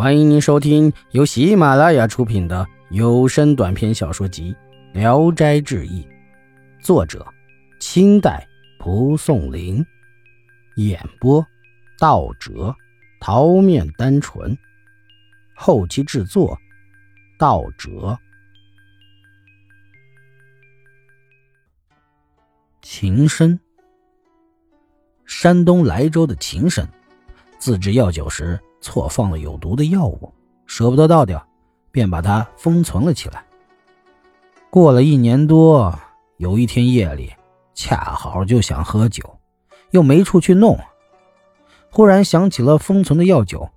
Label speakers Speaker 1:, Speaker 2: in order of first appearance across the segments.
Speaker 1: 欢迎您收听由喜马拉雅出品的有声短篇小说集《聊斋志异》，作者：清代蒲松龄，演播：道哲、桃面单纯，后期制作：道哲。秦深，山东莱州的秦深，自制药酒时。错放了有毒的药物，舍不得倒掉，便把它封存了起来。过了一年多，有一天夜里，恰好就想喝酒，又没处去弄，忽然想起了封存的药酒，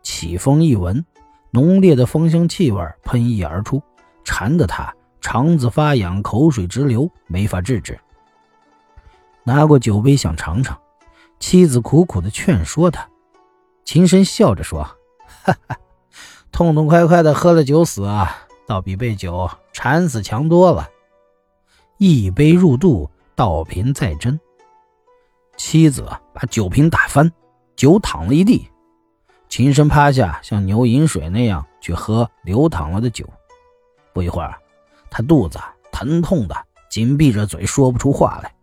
Speaker 1: 起风一闻，浓烈的芳香气味喷溢而出，馋得他肠子发痒，口水直流，没法制止。拿过酒杯想尝尝，妻子苦苦的劝说他。秦深笑着说：“哈哈，痛痛快快的喝了酒死啊，倒比被酒馋死强多了。”一杯入肚，倒瓶再斟。妻子把酒瓶打翻，酒淌了一地。秦深趴下，像牛饮水那样去喝流淌了的酒。不一会儿，他肚子疼痛的紧闭着嘴，说不出话来，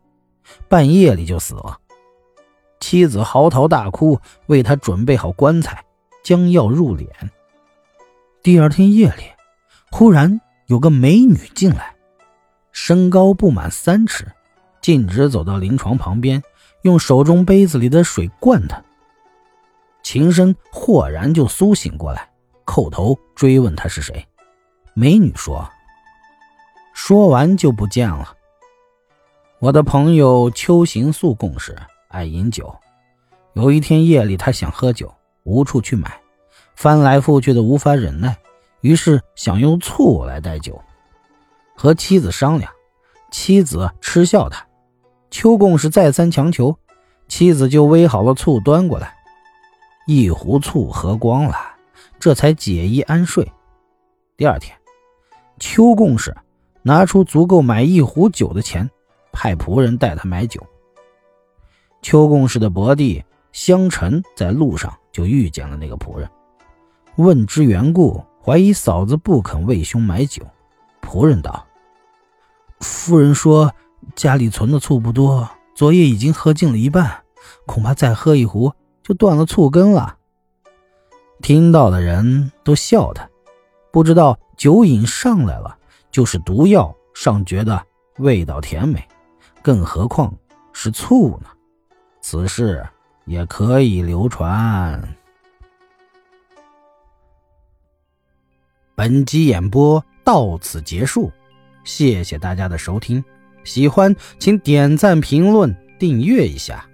Speaker 1: 半夜里就死了。妻子嚎啕大哭，为他准备好棺材，将药入殓。第二天夜里，忽然有个美女进来，身高不满三尺，径直走到临床旁边，用手中杯子里的水灌他。秦深豁然就苏醒过来，叩头追问他是谁。美女说：“说完就不见了。我的朋友邱行素共事。”爱饮酒，有一天夜里，他想喝酒，无处去买，翻来覆去的无法忍耐，于是想用醋来代酒，和妻子商量，妻子嗤笑他。邱共是再三强求，妻子就煨好了醋端过来，一壶醋喝光了，这才解衣安睡。第二天，邱共是拿出足够买一壶酒的钱，派仆人带他买酒。邱共氏的伯弟香臣在路上就遇见了那个仆人，问之缘故，怀疑嫂子不肯为兄买酒。仆人道：“夫人说家里存的醋不多，昨夜已经喝尽了一半，恐怕再喝一壶就断了醋根了。”听到的人都笑他，不知道酒瘾上来了就是毒药，尚觉得味道甜美，更何况是醋呢？此事也可以流传。本集演播到此结束，谢谢大家的收听。喜欢请点赞、评论、订阅一下。